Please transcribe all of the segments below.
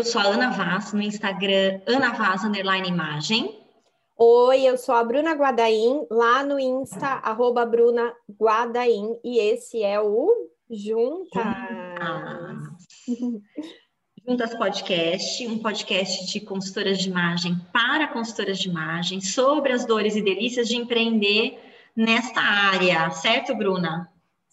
eu sou a Ana Vaz, no Instagram Ana Vaz, underline imagem. Oi, eu sou a Bruna Guadaim, lá no Insta, arroba Bruna Guadaim, e esse é o Juntas. Juntas Podcast, um podcast de consultoras de imagem para consultoras de imagem, sobre as dores e delícias de empreender nesta área, certo, Bruna?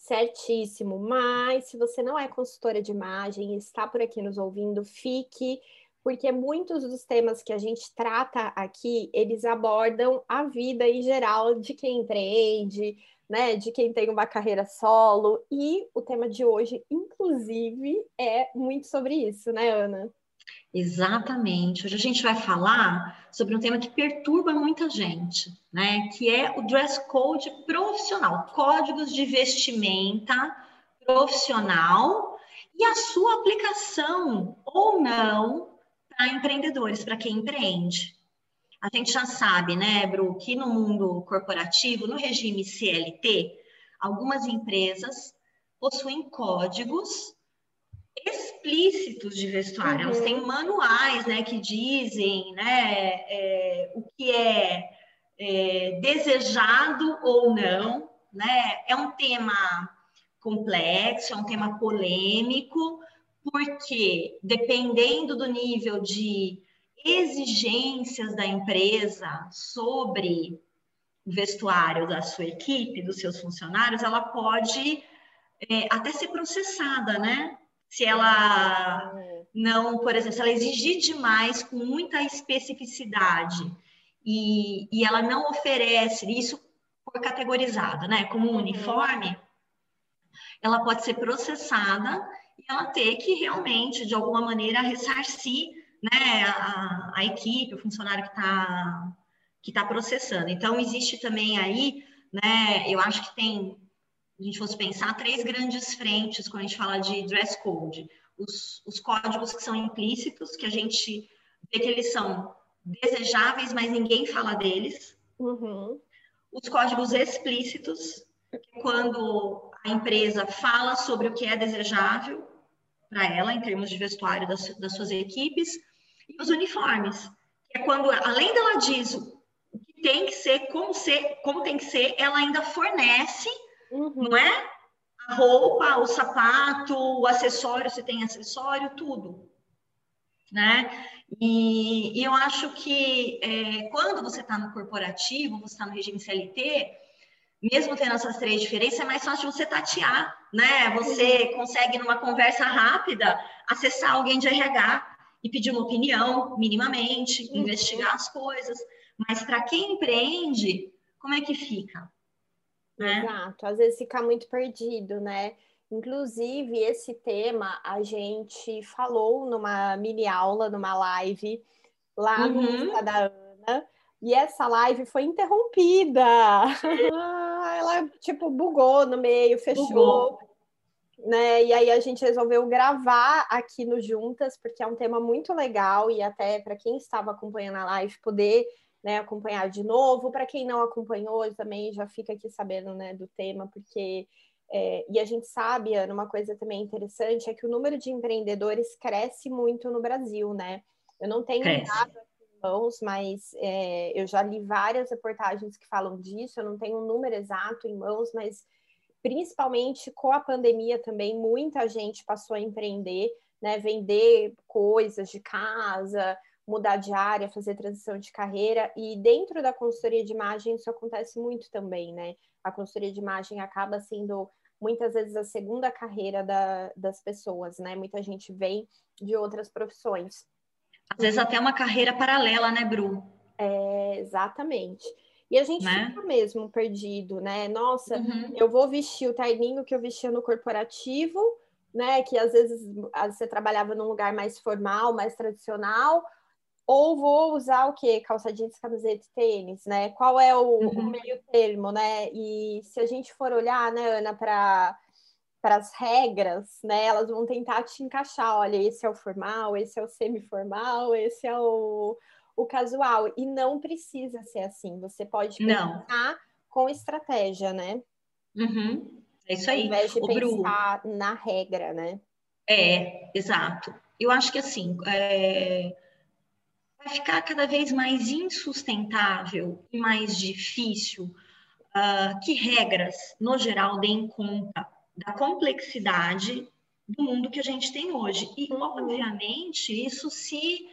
Certíssimo, mas se você não é consultora de imagem e está por aqui nos ouvindo, fique porque muitos dos temas que a gente trata aqui, eles abordam a vida em geral de quem empreende, né, de quem tem uma carreira solo, e o tema de hoje, inclusive, é muito sobre isso, né, Ana? Exatamente. Hoje a gente vai falar sobre um tema que perturba muita gente, né? Que é o dress code profissional, códigos de vestimenta profissional e a sua aplicação ou não para empreendedores, para quem empreende. A gente já sabe, né, Bru, que no mundo corporativo, no regime CLT, algumas empresas possuem códigos explícitos de vestuário. Uhum. Elas têm manuais, né, que dizem, né, é, o que é, é desejado ou não, né? É um tema complexo, é um tema polêmico, porque dependendo do nível de exigências da empresa sobre o vestuário da sua equipe, dos seus funcionários, ela pode é, até ser processada, né? Se ela não, por exemplo, se ela exigir demais com muita especificidade e, e ela não oferece isso por categorizado, né? Como um uniforme, ela pode ser processada e ela ter que realmente, de alguma maneira, ressarcir né, a, a equipe, o funcionário que está que tá processando. Então, existe também aí, né, eu acho que tem, a gente fosse pensar, três grandes frentes quando a gente fala de dress code. Os, os códigos que são implícitos, que a gente vê que eles são desejáveis, mas ninguém fala deles. Uhum. Os códigos explícitos, quando a empresa fala sobre o que é desejável para ela, em termos de vestuário das, das suas equipes, e os uniformes, que é quando, além dela diz o que tem que ser, como, ser, como tem que ser, ela ainda fornece, uhum. não é? A roupa, o sapato, o acessório, se tem acessório, tudo. Né? E, e eu acho que é, quando você está no corporativo, você está no regime CLT, mesmo tendo essas três diferenças, é mais fácil você tatear, né? Você consegue, numa conversa rápida, acessar alguém de RH e pedir uma opinião, minimamente, uhum. investigar as coisas. Mas para quem empreende, como é que fica? Né? Exato, às vezes fica muito perdido, né? Inclusive, esse tema a gente falou numa mini aula, numa live, lá uhum. no Insta da Ana, e essa live foi interrompida. Ela, tipo, bugou no meio, fechou. Bugou né? E aí a gente resolveu gravar aqui no Juntas, porque é um tema muito legal e até para quem estava acompanhando a live poder né, acompanhar de novo. Para quem não acompanhou também já fica aqui sabendo né, do tema, porque é, e a gente sabe, Ana, uma coisa também interessante é que o número de empreendedores cresce muito no Brasil, né? Eu não tenho nada aqui em mãos, mas é, eu já li várias reportagens que falam disso, eu não tenho um número exato em mãos, mas principalmente com a pandemia também, muita gente passou a empreender, né? Vender coisas de casa, mudar de área, fazer transição de carreira. E dentro da consultoria de imagem, isso acontece muito também, né? A consultoria de imagem acaba sendo muitas vezes a segunda carreira da, das pessoas, né? Muita gente vem de outras profissões. Às vezes até uma carreira paralela, né, Bru? É, exatamente. E a gente né? fica mesmo perdido, né? Nossa, uhum. eu vou vestir o terninho que eu vestia no corporativo, né? Que às vezes você trabalhava num lugar mais formal, mais tradicional, ou vou usar o quê? Calça jeans, camiseta e tênis, né? Qual é o, uhum. o meio termo, né? E se a gente for olhar, né, Ana, para as regras, né? Elas vão tentar te encaixar. Olha, esse é o formal, esse é o semi-formal, esse é o, o casual. E não precisa ser assim. Você pode pensar com estratégia, né? Uhum. É isso aí. Ao invés de o pensar Bru... na regra, né? É, exato. eu acho que assim é, ficar cada vez mais insustentável e mais difícil uh, que regras, no geral, deem conta da complexidade do mundo que a gente tem hoje. E, obviamente, isso se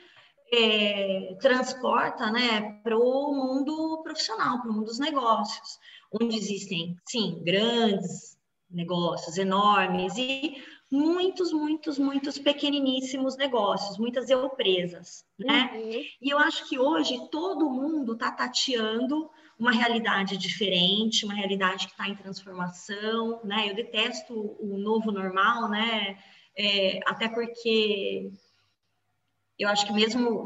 é, transporta né, para o mundo profissional, para o mundo dos negócios, onde existem, sim, grandes negócios enormes e muitos, muitos, muitos pequeniníssimos negócios, muitas empresas, né? Uhum. E eu acho que hoje todo mundo está tateando uma realidade diferente, uma realidade que está em transformação, né? Eu detesto o novo normal, né? É, até porque eu acho que mesmo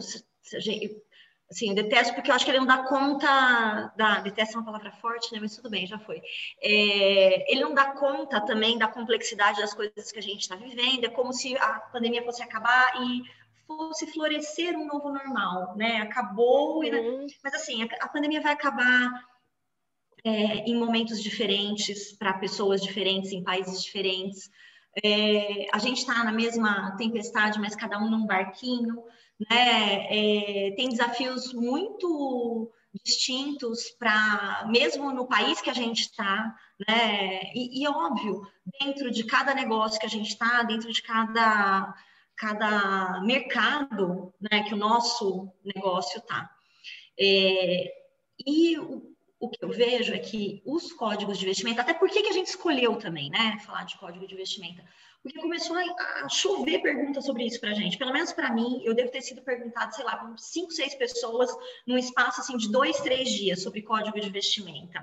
assim, detesto porque eu acho que ele não dá conta da. Detesto é uma palavra forte, né? Mas tudo bem, já foi. É, ele não dá conta também da complexidade das coisas que a gente está vivendo. É como se a pandemia fosse acabar e fosse florescer um novo normal, né? Acabou, uhum. mas assim, a, a, pandemia vai acabar é, em momentos diferentes, para pessoas diferentes, em países diferentes. É, a gente está na mesma tempestade, mas cada um num barquinho, né? É, tem desafios muito distintos para mesmo no país que a gente está, né? E, e, óbvio, dentro de cada negócio que a gente está, dentro de cada cada mercado né, que o nosso negócio está. É, e o, o, que eu vejo é que os códigos de investimento, até por que, a gente escolheu também, né, falar de código de investimento? Porque começou a, chover perguntas sobre isso para a gente. Pelo menos para mim, eu devo ter sido perguntado, sei lá, por cinco, seis pessoas num espaço assim de dois, três dias sobre código de investimento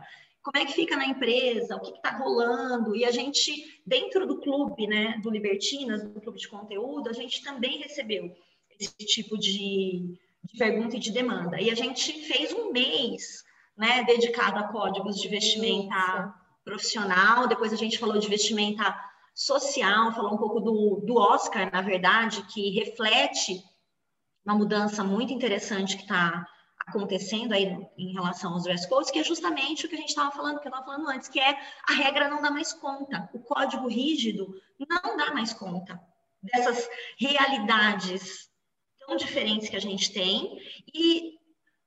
como é que fica na empresa, o que está rolando, e a gente, dentro do clube, né, do Libertinas, do clube de conteúdo, a gente também recebeu esse tipo de, de pergunta e de demanda. E a gente fez um mês, né, dedicado a códigos de vestimenta Isso. profissional, depois a gente falou de vestimenta social, falou um pouco do, do Oscar, na verdade, que reflete uma mudança muito interessante que está acontecendo aí em relação aos dress codes, que é justamente o que a gente estava falando, que eu estava falando antes, que é a regra não dá mais conta, o código rígido não dá mais conta dessas realidades tão diferentes que a gente tem e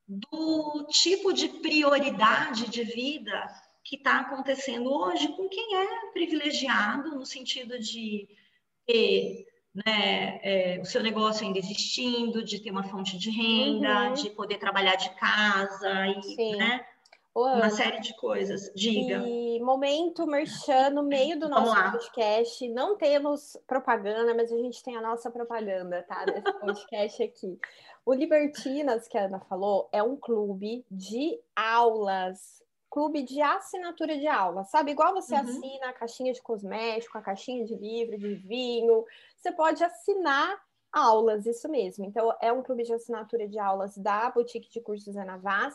do tipo de prioridade de vida que está acontecendo hoje com quem é privilegiado no sentido de ter né, é, o seu negócio ainda existindo, de ter uma fonte de renda, uhum. de poder trabalhar de casa e, né, uma série de coisas. Diga. E momento merchan no meio do nosso podcast. Não temos propaganda, mas a gente tem a nossa propaganda, tá? Desse podcast aqui. O Libertinas, que a Ana falou, é um clube de aulas clube de assinatura de aula, sabe? Igual você uhum. assina a caixinha de cosmético, a caixinha de livro, de vinho, você pode assinar aulas, isso mesmo. Então, é um clube de assinatura de aulas da Boutique de Cursos Anavaz,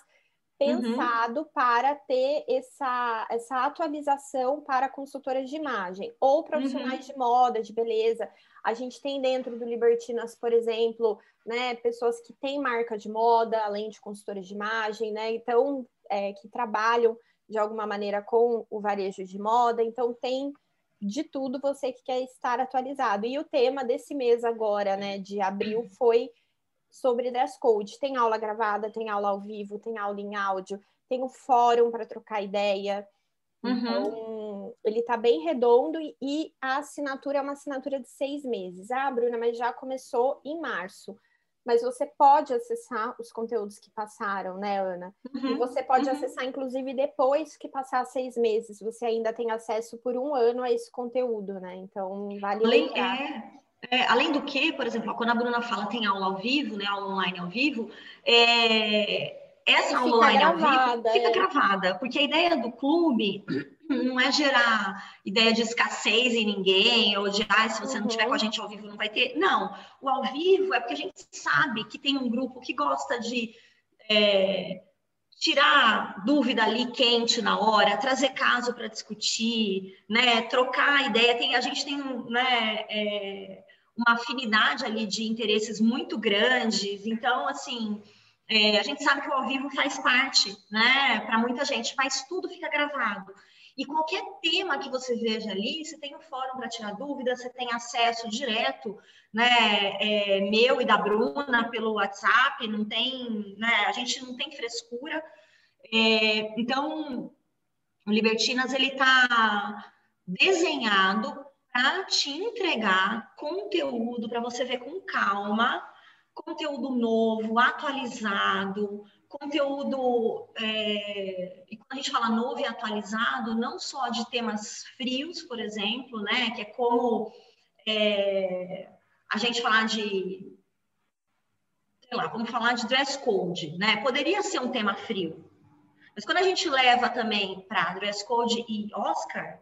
pensado uhum. para ter essa, essa atualização para consultoras de imagem ou profissionais uhum. de moda, de beleza. A gente tem dentro do Libertinas, por exemplo, né, pessoas que têm marca de moda, além de consultoras de imagem, né? Então, é, que trabalham de alguma maneira com o varejo de moda, então tem de tudo você que quer estar atualizado. E o tema desse mês agora, né, de abril, foi sobre dress code. Tem aula gravada, tem aula ao vivo, tem aula em áudio, tem um fórum para trocar ideia. Uhum. Então, ele está bem redondo e, e, a assinatura é uma assinatura de seis meses. Ah, Bruna, mas já começou em março mas você pode acessar os conteúdos que passaram, né, Ana? Uhum, e você pode uhum. acessar, inclusive, depois que passar seis meses. Você ainda tem acesso por um ano a esse conteúdo, né? Então, vale além, é, é, além do que, por exemplo, quando a Bruna fala tem aula ao vivo, né, aula online ao vivo, é, essa aula online gravada, ao vivo fica é. gravada, porque a ideia do clube não é gerar ideia de escassez em ninguém, ou de, ah, se você não estiver com a uhum. gente ao vivo, não vai ter. Não, o ao vivo é porque a gente sabe que tem um grupo que gosta de é, tirar dúvida ali quente na hora, trazer caso para discutir, né, trocar ideia. Tem, a gente tem né, é, uma afinidade ali de interesses muito grandes, então, assim. É, a gente sabe que o ao vivo faz parte, né, para muita gente, mas tudo fica gravado. E qualquer tema que você veja ali, você tem um fórum para tirar dúvidas, você tem acesso direto, né, é, meu e da Bruna pelo WhatsApp, não tem, né, a gente não tem frescura. É, então, o Libertinas ele está desenhado para te entregar conteúdo para você ver com calma, conteúdo novo, atualizado, conteúdo, é, e quando a gente fala novo e atualizado, não só de temas frios, por exemplo, né, que é como é, a gente falar de, sei lá, vamos falar de dress code, né, poderia ser um tema frio, mas quando a gente leva também para dress code e Oscar,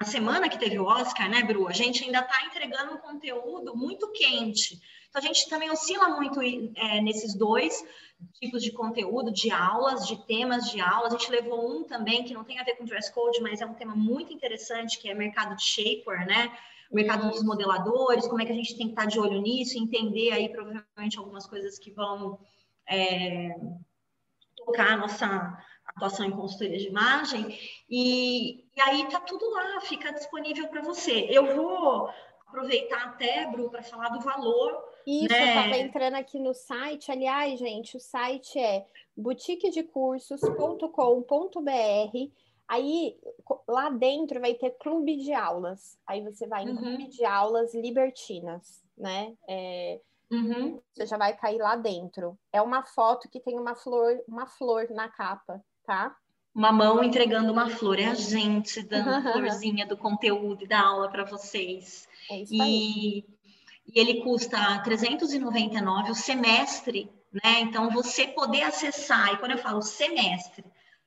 na semana que teve o Oscar, né, Bru, a gente ainda está entregando um conteúdo muito quente. Então, a gente também oscila muito é, nesses dois tipos de conteúdo, de aulas, de temas de aula. A gente levou um também que não tem a ver com dress code, mas é um tema muito interessante, que é mercado de shaper, né? O mercado dos modeladores, como é que a gente tem que estar de olho nisso, entender aí provavelmente algumas coisas que vão é, tocar a nossa atuação em consultoria de imagem, e, e aí tá tudo lá, fica disponível para você. Eu vou aproveitar até, Bru, para falar do valor. Isso, né? eu estava entrando aqui no site. Aliás, gente, o site é boutiquedecursos.com.br. Aí lá dentro vai ter clube de aulas. Aí você vai em uhum. clube de aulas libertinas, né? É, uhum. Você já vai cair lá dentro. É uma foto que tem uma flor, uma flor na capa tá? Uma mão entregando uma flor, é a gente dando a florzinha do conteúdo e da aula para vocês. É isso aí. E, e ele custa 399 o semestre, né? Então você poder acessar, e quando eu falo semestre,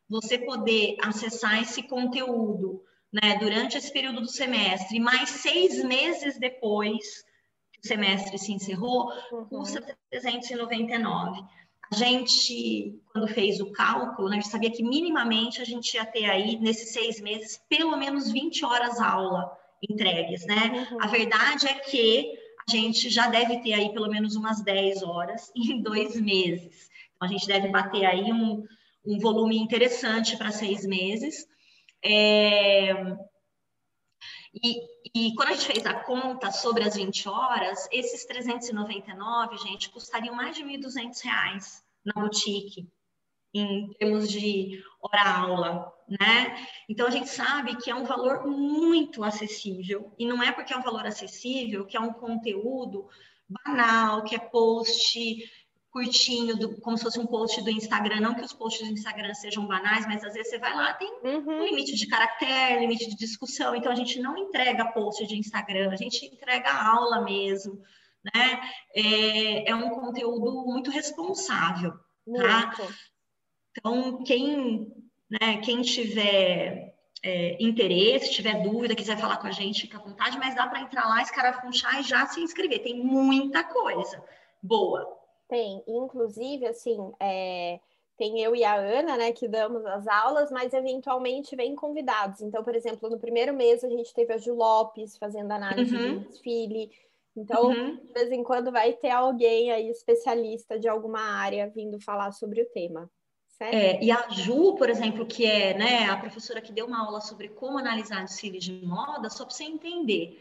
você poder acessar esse conteúdo, né, durante esse período do semestre, mais seis meses depois que o semestre se encerrou, uhum. custa 399. A gente, quando fez o cálculo, né, a gente sabia que minimamente a gente ia ter aí, nesses seis meses, pelo menos 20 horas aula entregues, né? Uhum. A verdade é que a gente já deve ter aí pelo menos umas 10 horas em dois meses. Então, a gente deve bater aí um, um volume interessante para seis meses. É... E, e, quando a gente fez a conta sobre as 20 horas, esses 399, gente, custariam mais de R$ 1.200 na boutique, em termos de hora-aula, né? Então, a gente sabe que é um valor muito acessível, e não é porque é um valor acessível que é um conteúdo banal, que é post curtinho, do, como se fosse um post do Instagram. Não que os posts do Instagram sejam banais, mas às vezes você vai lá, tem uhum. um limite de caractere, limite de discussão. Então a gente não entrega post de Instagram, a gente entrega aula mesmo. Né? É, é um conteúdo muito responsável. Tá? Então, quem, né, quem tiver é, interesse, tiver dúvida, quiser falar com a gente, fica à vontade, mas dá para entrar lá, escarafunchar e já se inscrever. Tem muita coisa boa. Tem, inclusive, assim, é, tem eu e a Ana, né, que damos as aulas, mas eventualmente vem convidados. Então, por exemplo, no primeiro mês a gente teve a Ju Lopes fazendo análise uhum. de desfile. Então, uhum. de vez em quando vai ter alguém aí especialista de alguma área vindo falar sobre o tema. É, e a Ju, por exemplo, que é né, a professora que deu uma aula sobre como analisar desfile de moda, só para você entender.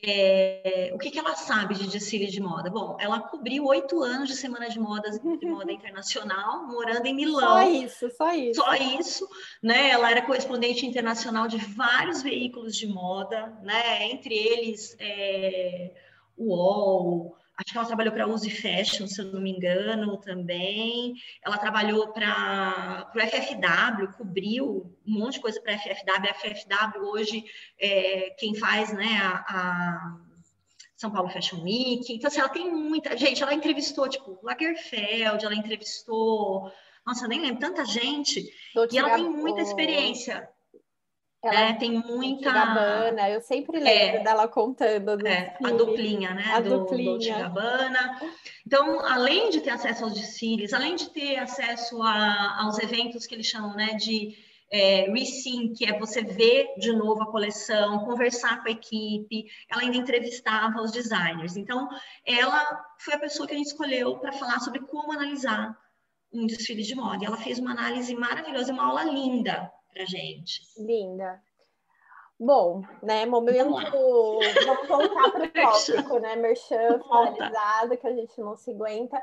É, o que, que, ela sabe de desfile de moda? Bom, ela cobriu oito anos de semana de moda, de moda internacional, morando em Milão. Só isso, só isso. Só isso, né? Ela era correspondente internacional de vários veículos de moda, né? Entre eles é, o UOL, acho que ela trabalhou para Use Fashion, se eu não me engano, também. Ela trabalhou para o FFW, cobriu um monte de coisa para a FFW. A FFW hoje, é, quem faz né, a, a, São Paulo Fashion Week. Então, assim, ela tem muita... Gente, ela entrevistou, tipo, Lagerfeld, ela entrevistou... Nossa, eu nem lembro, tanta gente. e ela tem muita experiência. Ela é, tem muita. Gabbana, eu sempre lembro é, dela contando. É, a duplinha, né? A do, duplinha. Do Gabbana. Então, além de ter acesso aos desfiles, além de ter acesso a, aos eventos que eles chamam né, de é, re-sim, que é você ver de novo a coleção, conversar com a equipe, ela ainda entrevistava os designers. Então, ela foi a pessoa que a gente escolheu para falar sobre como analisar um desfile de moda. E ela fez uma análise maravilhosa, uma aula linda para gente. Linda. Bom, né, momento, vamos voltar para o tópico, né, merchan finalizado, que a gente não se aguenta.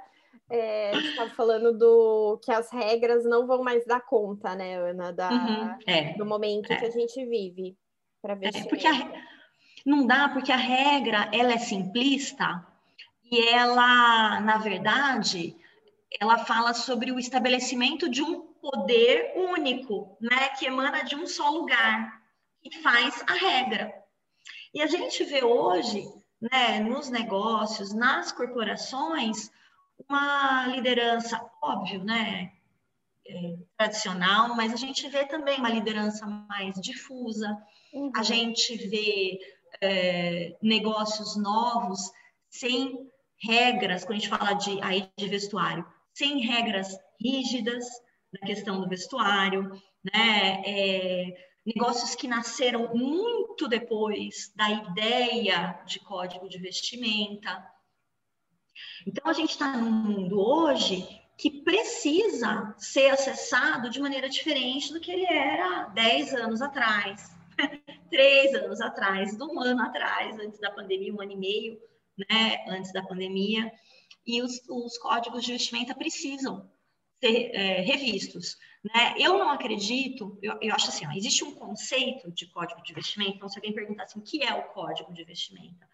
É, a gente estava falando do que as regras não vão mais dar conta, né, Ana, da, uhum, é, do momento é. que a gente vive. Para ver se porque a, não dá, porque a regra ela é simplista e ela, na verdade, ela fala sobre o estabelecimento de um poder único, né, que emana de um só lugar e faz a regra. E a gente vê hoje, né, nos negócios, nas corporações, uma liderança, óbvio, né, é, tradicional, mas a gente vê também uma liderança mais difusa, uhum. a gente vê é, negócios novos sem regras, quando a gente fala de, aí de vestuário, sem regras rígidas na questão do vestuário, né? É, negócios que nasceram muito depois da ideia de código de vestimenta. Então, a gente está num mundo hoje que precisa ser acessado de maneira diferente do que ele era 10 anos atrás, três anos atrás, um ano atrás, antes da pandemia, um ano e meio, né, antes da pandemia. E os, os códigos de vestimenta precisam ser é, revistos. Né? Eu não acredito, eu, eu acho assim, ó, existe um conceito de código de vestimenta, então se alguém perguntar assim, o que é o código de vestimenta?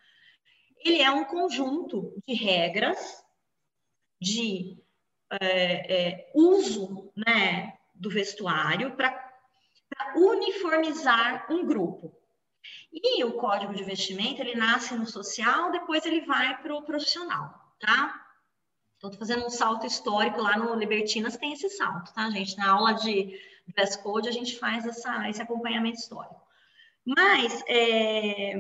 Ele é um conjunto de regras de é, é, uso né, do vestuário para uniformizar um grupo. E o código de vestimenta, ele nasce no social, depois ele vai para o profissional, tá? Então, estou fazendo um salto histórico lá no Libertinas, tem esse salto, tá, gente? Na aula de dress code, a gente faz essa, esse acompanhamento histórico. Mas, é,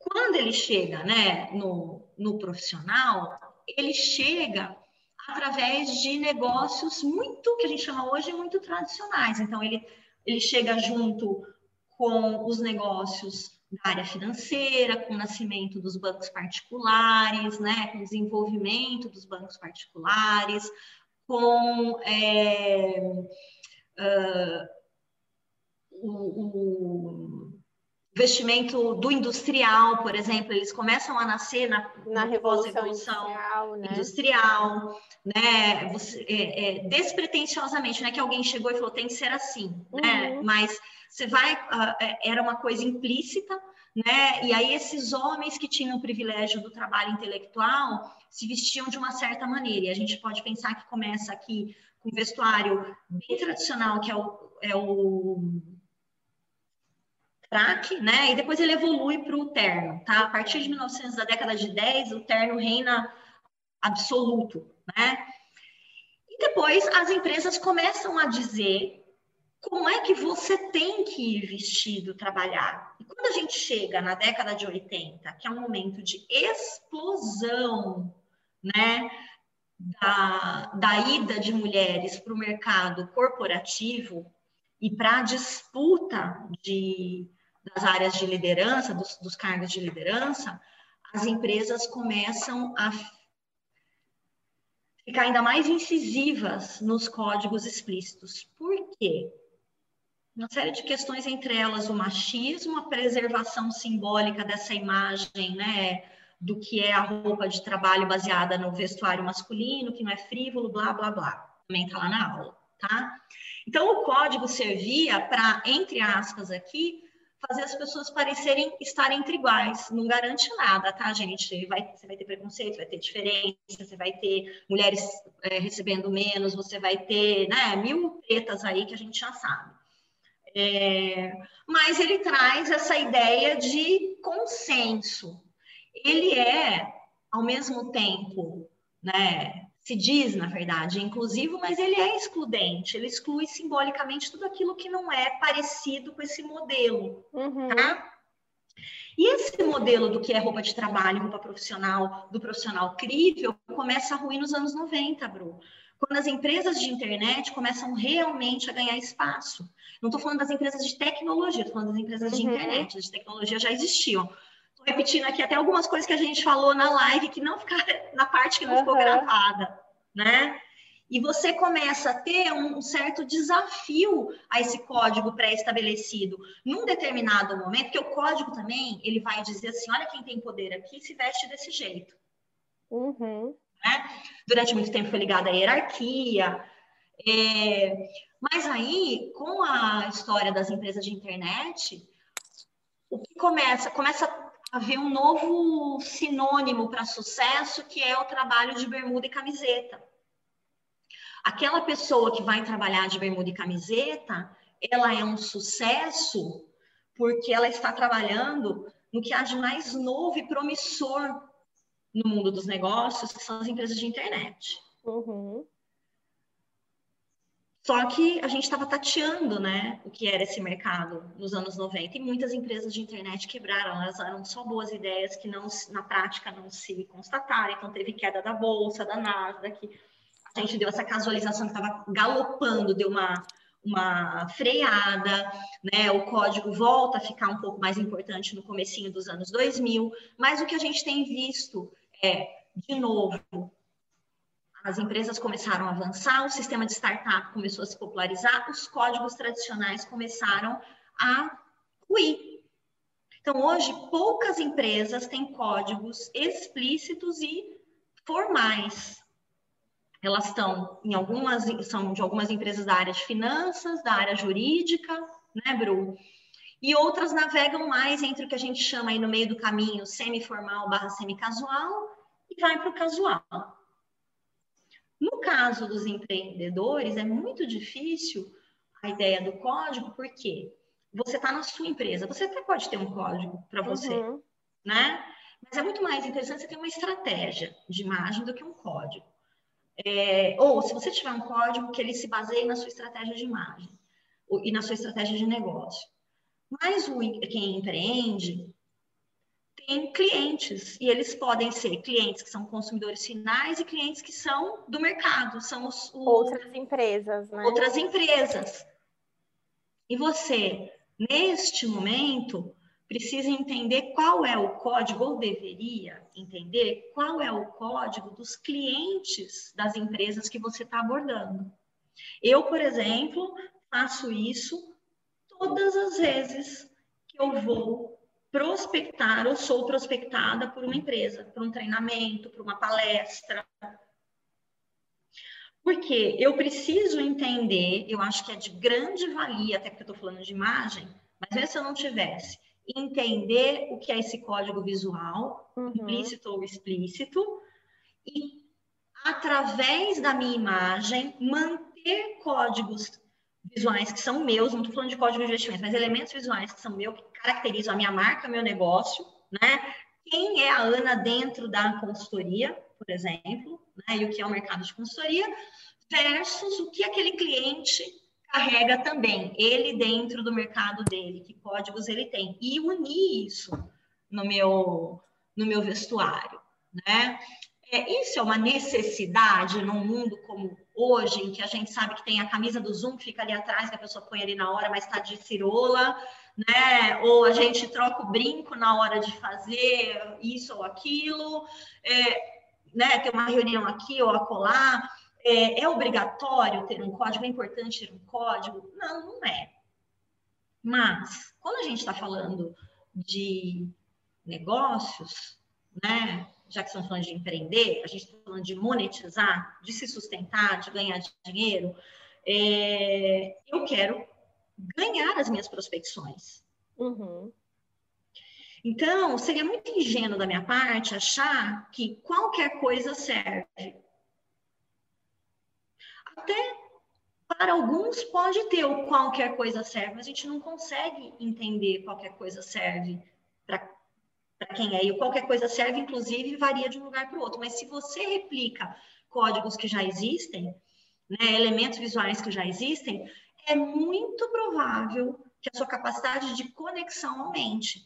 quando ele chega né, no, no profissional, ele chega através de negócios muito, que a gente chama hoje, muito tradicionais. Então, ele, ele chega junto com os negócios da área financeira, com o nascimento dos bancos particulares, né, com o desenvolvimento dos bancos particulares, com é, uh, o, o, investimento do industrial, por exemplo, eles começam a nascer na, na Revolução Industrial, né? industrial, né? Você, é, é, despretensiosamente, né? Que alguém chegou e falou tem que ser assim, né? uhum. né? Mas você vai, uh, era uma coisa implícita, né? E aí esses homens que tinham o privilégio do trabalho intelectual se vestiam de uma certa maneira. E a gente pode pensar que começa aqui com um vestuário bem tradicional, que é o, é o traque, né? E depois ele evolui para o terno, tá? A partir de 1900, da década de 10, o terno reina absoluto, né? E depois as empresas começam a dizer como é que você tem que ir vestido trabalhar. E quando a gente chega na década de 80, que é um momento de explosão, né, da, da ida de mulheres para o mercado corporativo e para a disputa de, das áreas de liderança, dos, dos cargos de liderança, as empresas começam a ficar ainda mais incisivas nos códigos explícitos. Por quê? Uma série de questões, entre elas o machismo, a preservação simbólica dessa imagem, né, do que é a roupa de trabalho baseada no vestuário masculino, que não é frívolo, blá, blá, blá. Também está lá na aula, tá? Então, o código servia para, entre aspas aqui, fazer as pessoas parecerem estar entre iguais. Não garante nada, tá, gente? Vai, você vai ter preconceito, vai ter diferença, você vai ter mulheres é, recebendo menos, você vai ter, né, mil tretas aí que a gente já sabe. É, mas ele traz essa ideia de consenso. Ele é, ao mesmo tempo, né, se diz, na verdade, inclusivo, mas ele é excludente, ele exclui simbolicamente tudo aquilo que não é parecido com esse modelo, uhum. tá? E esse modelo do que é roupa de trabalho, roupa profissional, do profissional crível, começa a ruir nos anos 90, Bru quando as empresas de internet começam realmente a ganhar espaço. Não estou falando das empresas de tecnologia, estou falando das empresas de uhum. internet, de tecnologia já existiam. Estou repetindo aqui até algumas coisas que a gente falou na live que não ficaram na parte que não uhum. ficou gravada, né? E você começa a ter um certo desafio a esse código pré-estabelecido num determinado momento, porque o código também ele vai dizer assim: olha quem tem poder aqui se veste desse jeito. Uhum. Né? Durante muito tempo foi ligado à hierarquia. É... Mas aí, com a história das empresas de internet, o que começa? Começa a haver um novo sinônimo para sucesso, que é o trabalho de bermuda e camiseta. Aquela pessoa que vai trabalhar de bermuda e camiseta, ela é um sucesso porque ela está trabalhando no que há de mais novo e promissor no mundo dos negócios, que são as empresas de internet. Uhum. Só que a gente estava tateando, né, o que era esse mercado nos anos 90 e muitas empresas de internet quebraram, elas eram só boas ideias que não na prática não se constataram, então teve queda da bolsa, da Nasdaq, a gente deu essa casualização que estava galopando, deu uma, uma freada, né? O código volta a ficar um pouco mais importante no comecinho dos anos 2000, mas o que a gente tem visto é, de novo, as empresas começaram a avançar, o sistema de startup começou a se popularizar, os códigos tradicionais começaram a ruir. Então, hoje, poucas empresas têm códigos explícitos e formais elas estão em algumas, são de algumas empresas da área de finanças, da área jurídica, né, Bru? E outras navegam mais entre o que a gente chama aí no meio do caminho semi-formal barra semi-casual e vai para o casual. No caso dos empreendedores, é muito difícil a ideia do código, porque você está na sua empresa, você até pode ter um código para você, uhum. né? Mas é muito mais interessante você ter uma estratégia de imagem do que um código. É, ou se você tiver um código que ele se baseie na sua estratégia de imagem e na sua estratégia de negócio. Mas o, quem empreende tem clientes e eles podem ser clientes que são consumidores finais e clientes que são do mercado, são os, o, outras empresas, né? Outras empresas. E você, neste momento, precisa entender qual é o código, ou deveria entender qual é o código dos clientes das empresas que você está abordando. Eu, por exemplo, faço isso todas as vezes que eu vou prospectar ou sou prospectada por uma empresa, por um treinamento, por uma palestra. Porque eu preciso entender, eu acho que é de grande valia, até porque eu estou falando de imagem, mas mesmo se eu não tivesse, entender o que é esse código visual, uhum. implícito ou explícito, e através da minha imagem manter códigos visuais que são meus, não estou falando de código de investimento, mas elementos visuais que são meus, que caracterizam a minha marca, meu negócio, né? Quem é a Ana dentro da consultoria, por exemplo, né? E o que é o mercado de consultoria, versus o que aquele cliente carrega também, ele dentro do mercado dele, que códigos ele tem, e unir isso no meu, no meu vestuário, né? É, isso é uma necessidade num mundo como hoje, em que a gente sabe que tem a camisa do Zoom que fica ali atrás, que a pessoa põe ali na hora, mas está de cirola, né? Ou a gente troca o brinco na hora de fazer isso ou aquilo, é, né? Tem uma reunião aqui ou acolá. É, é obrigatório ter um código? É importante ter um código? Não, não é. Mas, quando a gente está falando de negócios, né? Já que estamos falando de empreender, a gente está falando de monetizar, de se sustentar, de ganhar dinheiro. É, eu quero ganhar as minhas prospecções. Uhum. Então, seria muito ingênuo da minha parte achar que qualquer coisa serve até para alguns pode ter o qualquer coisa serve, mas a gente não consegue entender qualquer coisa serve para quem é. E qualquer coisa serve, inclusive, varia de um lugar para o outro. Mas se você replica códigos que já existem, né, elementos visuais que já existem, é muito provável que a sua capacidade de conexão aumente.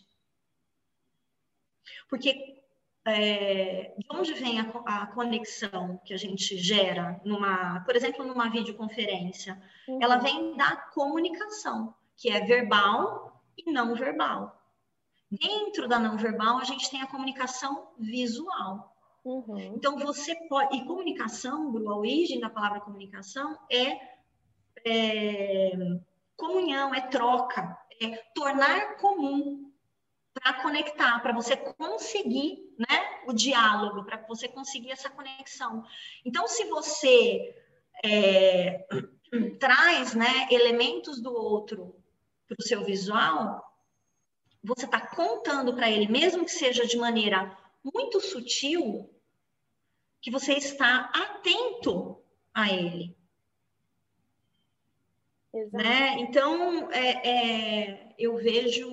Porque é, de onde vem a, a, conexão que a gente gera numa, por exemplo, numa videoconferência? Uhum. Ela vem da comunicação, que é verbal e não verbal. Dentro da não verbal, a gente tem a comunicação visual. Uhum. Então, você pode. E comunicação, Bru, a origem da palavra comunicação é, é comunhão, é troca, é tornar comum para conectar, para você conseguir né, o diálogo, para você conseguir essa conexão. Então, se você é, traz né, elementos do outro para o seu visual, você está contando para ele, mesmo que seja de maneira muito sutil, que você está atento a ele. Né? Então, é, é, eu vejo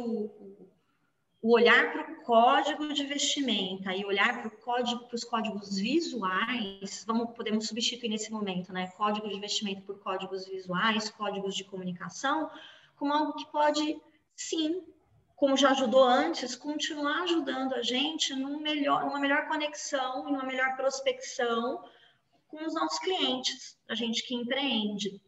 o olhar para o código de vestimenta e olhar para código, os códigos visuais, vamos, podemos substituir nesse momento, né? Código de vestimenta por códigos visuais, códigos de comunicação, como algo que pode, sim, como já ajudou antes, continuar ajudando a gente num melhor, numa melhor conexão, numa melhor prospecção com os nossos clientes, a gente que empreende.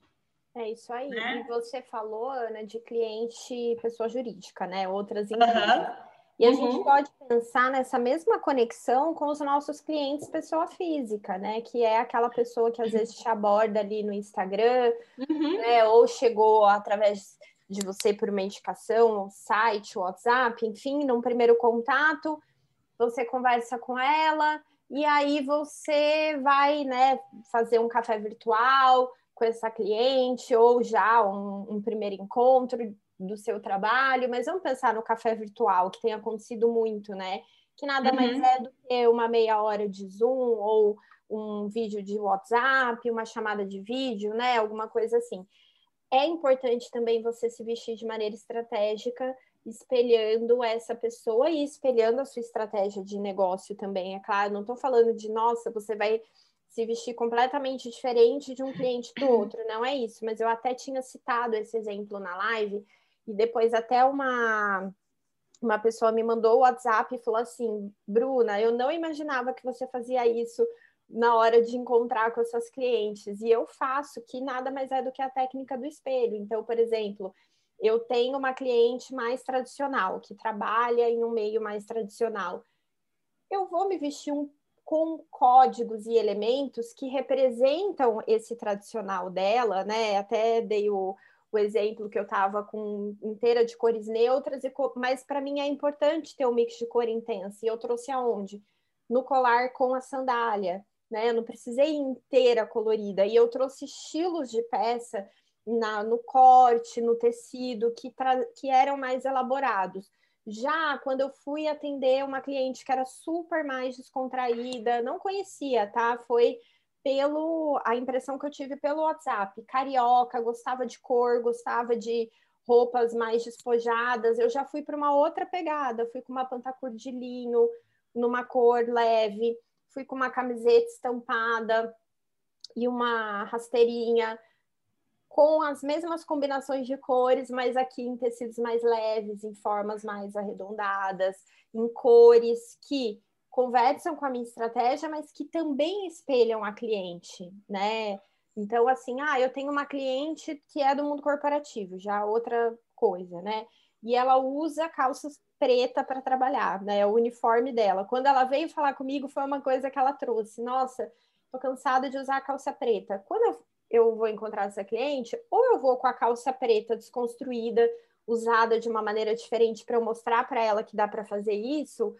É isso aí. Né? E você falou, Ana, de cliente pessoa jurídica, né? Outras empresas. Uhum. E a uhum. gente pode pensar nessa mesma conexão com os nossos clientes pessoa física, né? Que é aquela pessoa que às vezes te aborda ali no Instagram, uhum. né? Ou chegou através de você por uma indicação, site, WhatsApp, enfim, num primeiro contato, você conversa com ela e aí você vai, né, fazer um café virtual, com essa cliente ou já um, um primeiro encontro do seu trabalho, mas vamos pensar no café virtual, que tem acontecido muito, né? Que nada uhum. mais é do que uma meia hora de Zoom ou um vídeo de WhatsApp, uma chamada de vídeo, né? Alguma coisa assim. É importante também você se vestir de maneira estratégica, espelhando essa pessoa e espelhando a sua estratégia de negócio também. É claro, não estou falando de, nossa, você vai se vestir completamente diferente de um cliente do outro, não é isso, mas eu até tinha citado esse exemplo na live e depois até uma uma pessoa me mandou o WhatsApp e falou assim: "Bruna, eu não imaginava que você fazia isso na hora de encontrar com as suas clientes, e eu faço que nada mais é do que a técnica do espelho. Então, por exemplo, eu tenho uma cliente mais tradicional, que trabalha em um meio mais tradicional. Eu vou me vestir um com códigos e elementos que representam esse tradicional dela, né? Até dei o, o exemplo que eu estava com inteira de cores neutras, e mas para mim é importante ter um mix de cor intensa. E eu trouxe aonde? No colar com a sandália, né? Eu não precisei inteira colorida. E eu trouxe estilos de peça na, no corte, no tecido, que, que eram mais elaborados. Já quando eu fui atender uma cliente que era super mais descontraída, não conhecia, tá? Foi pelo a impressão que eu tive pelo WhatsApp. Carioca, gostava de cor, gostava de roupas mais despojadas. Eu já fui para uma outra pegada, fui com uma pantacur de linho, numa cor leve, fui com uma camiseta estampada e uma rasteirinha com as mesmas combinações de cores, mas aqui em tecidos mais leves, em formas mais arredondadas, em cores que conversam com a minha estratégia, mas que também espelham a cliente, né? Então, assim, ah, eu tenho uma cliente que é do mundo corporativo, já outra coisa, né? E ela usa calças preta para trabalhar, né? É o uniforme dela. Quando ela veio falar comigo, foi uma coisa que ela trouxe. Nossa, tô cansada de usar calça preta. Quando eu vou encontrar essa cliente, ou eu vou com a calça preta desconstruída, usada de uma maneira diferente para eu mostrar para ela que dá para fazer isso,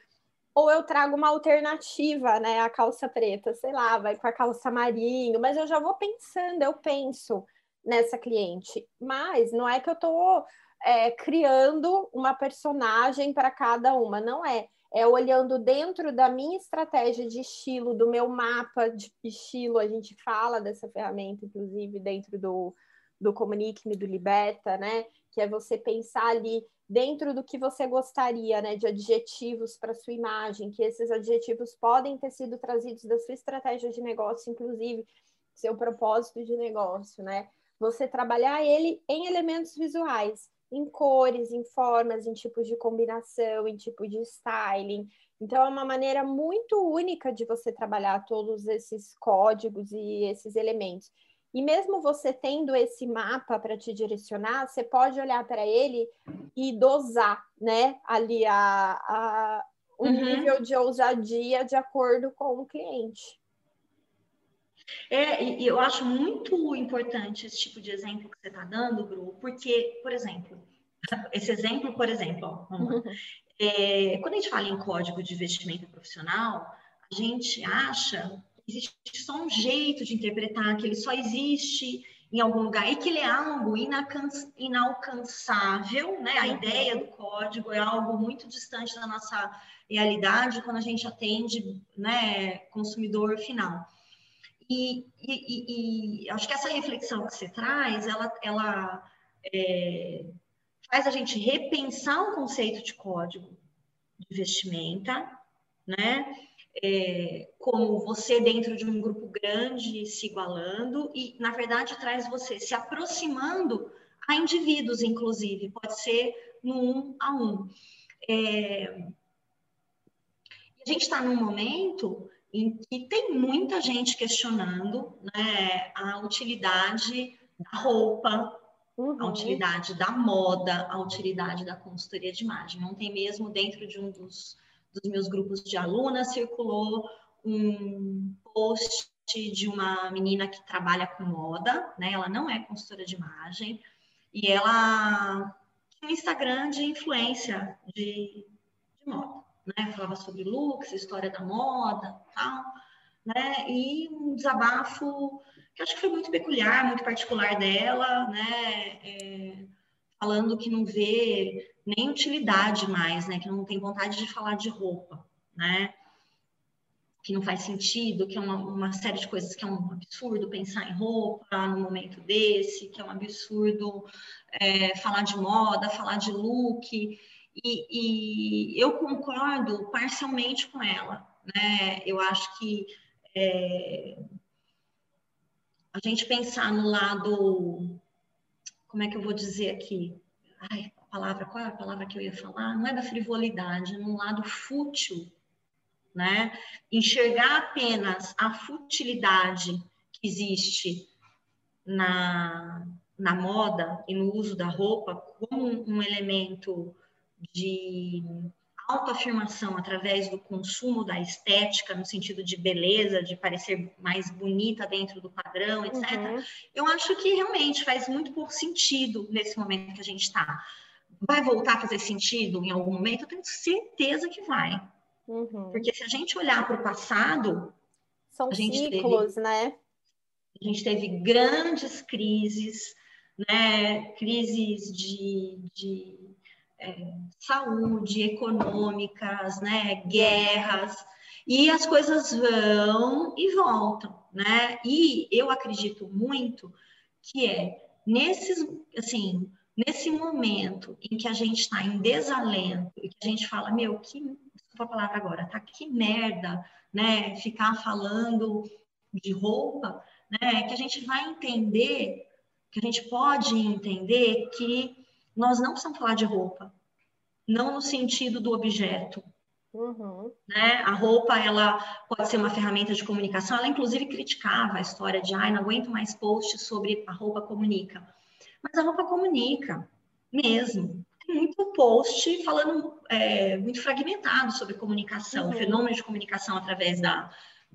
ou eu trago uma alternativa, né, a calça preta, sei lá, vai com a calça marinho, mas eu já vou pensando, eu penso nessa cliente, mas não é que eu estou é, criando uma personagem para cada uma, não é é olhando dentro da minha estratégia de estilo, do meu mapa de estilo, a gente fala dessa ferramenta, inclusive, dentro do, do Comunique-me, do Liberta, né? Que é você pensar ali dentro do que você gostaria, né? De adjetivos para sua imagem, que esses adjetivos podem ter sido trazidos da sua estratégia de negócio, inclusive seu propósito de negócio, né? Você trabalhar ele em elementos visuais em cores, em formas, em tipos de combinação, em tipo de styling. Então, é uma maneira muito única de você trabalhar todos esses códigos e esses elementos. E mesmo você tendo esse mapa para te direcionar, você pode olhar para ele e dosar, né? Ali a, a, o uhum. nível de ousadia de acordo com o cliente. É, e eu acho muito importante esse tipo de exemplo que você está dando, Bru, porque, por exemplo, esse exemplo, por exemplo, ó. Uhum. É, quando a gente fala em código de vestimenta profissional, a gente acha que existe só um jeito de interpretar, que ele só existe em algum lugar e que ele é algo inalcançável, né? A uhum. ideia do código é algo muito distante da nossa realidade quando a gente atende, né, consumidor final. E, e, e, acho que essa reflexão que você traz, ela, ela é, faz a gente repensar o conceito de código de vestimenta, né? É, como você dentro de um grupo grande se igualando e, na verdade, traz você se aproximando a indivíduos, inclusive, pode ser no um a um. É, a gente está num momento em que tem muita gente questionando né, a utilidade da roupa, uhum. a utilidade da moda, a utilidade da consultoria de imagem. Ontem mesmo, dentro de um dos, dos meus grupos de alunas, circulou um post de uma menina que trabalha com moda, né? Ela não é consultora de imagem e ela tem um Instagram de influência de, de moda né? Falava sobre looks, história da moda, tal, né? E um desabafo que acho que foi muito peculiar, muito particular dela, né? É, falando que não vê nem utilidade mais, né? Que não tem vontade de falar de roupa, né? Que não faz sentido, que é uma, uma série de coisas que é um absurdo pensar em roupa no momento desse, que é um absurdo é, falar de moda, falar de look. E, e eu concordo parcialmente com ela. Né? Eu acho que é, a gente pensar no lado, como é que eu vou dizer aqui? Ai, a palavra, qual é a palavra que eu ia falar? Não é da frivolidade, num lado fútil, né? Enxergar apenas a futilidade que existe na, na moda e no uso da roupa como um elemento de autoafirmação através do consumo da estética, no sentido de beleza, de parecer mais bonita dentro do padrão, etc., uhum. eu acho que realmente faz muito pouco sentido nesse momento que a gente está. Vai voltar a fazer sentido em algum momento? Eu tenho certeza que vai. Uhum. Porque se a gente olhar para o passado. São ciclos, teve, né? A gente teve grandes crises, né? Crises de, de é, saúde, econômicas, né, guerras, e as coisas vão e voltam, né? E eu acredito muito que é nesses, assim, nesse momento em que a gente está em desalento e que a gente fala, meu, que, desculpa a palavra agora, tá que merda, né? Ficar falando de roupa, né? Que a gente vai entender, que a gente pode entender que nós não precisamos falar de roupa, não no sentido do objeto. Uhum. Né? A roupa, ela pode ser uma ferramenta de comunicação. Ela, inclusive, criticava a história de, ai, não aguento mais posts sobre a roupa comunica. Mas a roupa comunica, mesmo. Tem muito post falando é, muito fragmentado sobre comunicação, uhum. fenômeno de comunicação através da,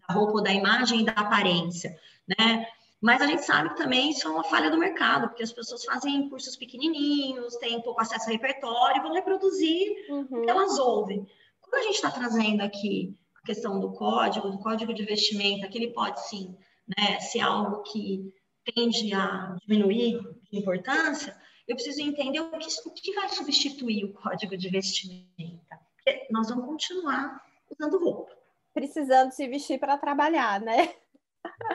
da roupa, da imagem e da aparência, né? Mas a gente sabe que também isso é uma falha do mercado, porque as pessoas fazem cursos pequenininhos, têm pouco acesso a repertório, vão reproduzir uhum. o que elas ouvem. Quando a gente está trazendo aqui a questão do código, do código de vestimenta, que ele pode sim né, ser algo que tende a diminuir de importância, eu preciso entender o que, o que vai substituir o código de vestimenta. Porque nós vamos continuar usando roupa. Precisando se vestir para trabalhar, né?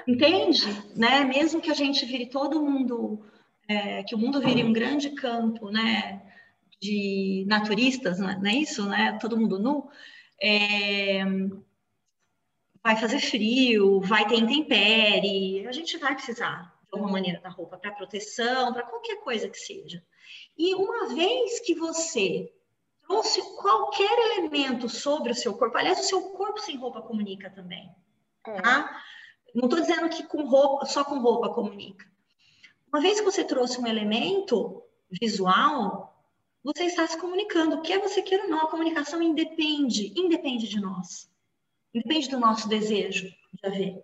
Entende? Né? Mesmo que a gente vire todo mundo, é, que o mundo vire um grande campo, né? De naturistas, não é isso, né? Todo mundo nu. É, vai fazer frio, vai ter intempérie, a gente vai precisar de alguma maneira da roupa para proteção, para qualquer coisa que seja. E uma vez que você trouxe qualquer elemento sobre o seu corpo, aliás, o seu corpo sem roupa comunica também, é. Não estou dizendo que com roupa, só com roupa comunica. Uma vez que você trouxe um elemento visual, você está se comunicando. Quer você queira ou não, a comunicação independe, independe de nós. Independe do nosso desejo de haver.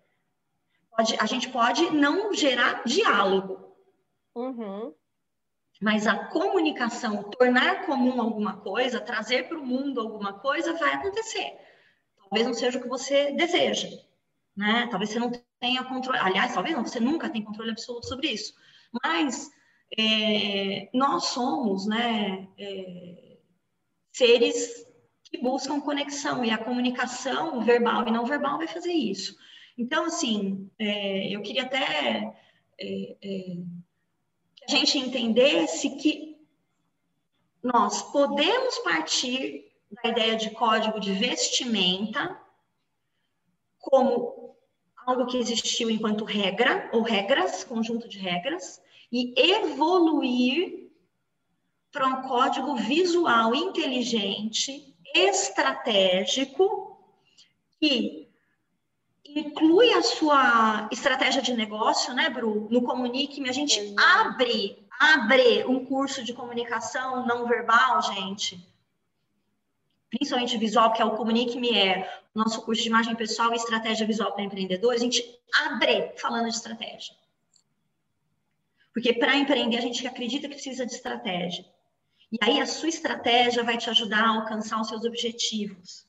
Pode, a gente pode não gerar diálogo. Uhum. Mas a comunicação, tornar comum alguma coisa, trazer para o mundo alguma coisa, vai acontecer. Talvez não seja o que você deseja, né? Talvez você não tenha controle. Aliás, talvez não, você nunca tem controle absoluto sobre isso. Mas é, nós somos, né, é, seres que buscam conexão e a comunicação verbal e não verbal vai fazer isso. Então, assim, é, eu queria até é, é, que a gente entendesse que nós podemos partir da ideia de código de vestimenta como algo que existiu enquanto regra ou regras, conjunto de regras, e evoluir para um código visual inteligente, estratégico, que inclui a sua estratégia de negócio, né, Bru? No Comunique-me, a gente abre, abre um curso de comunicação não verbal, gente. Principalmente visual, que é o Comunique-me, é o nosso curso de imagem pessoal e estratégia visual para empreendedores. A gente abre falando de estratégia. Porque para empreender, a gente acredita que precisa de estratégia. E aí a sua estratégia vai te ajudar a alcançar os seus objetivos.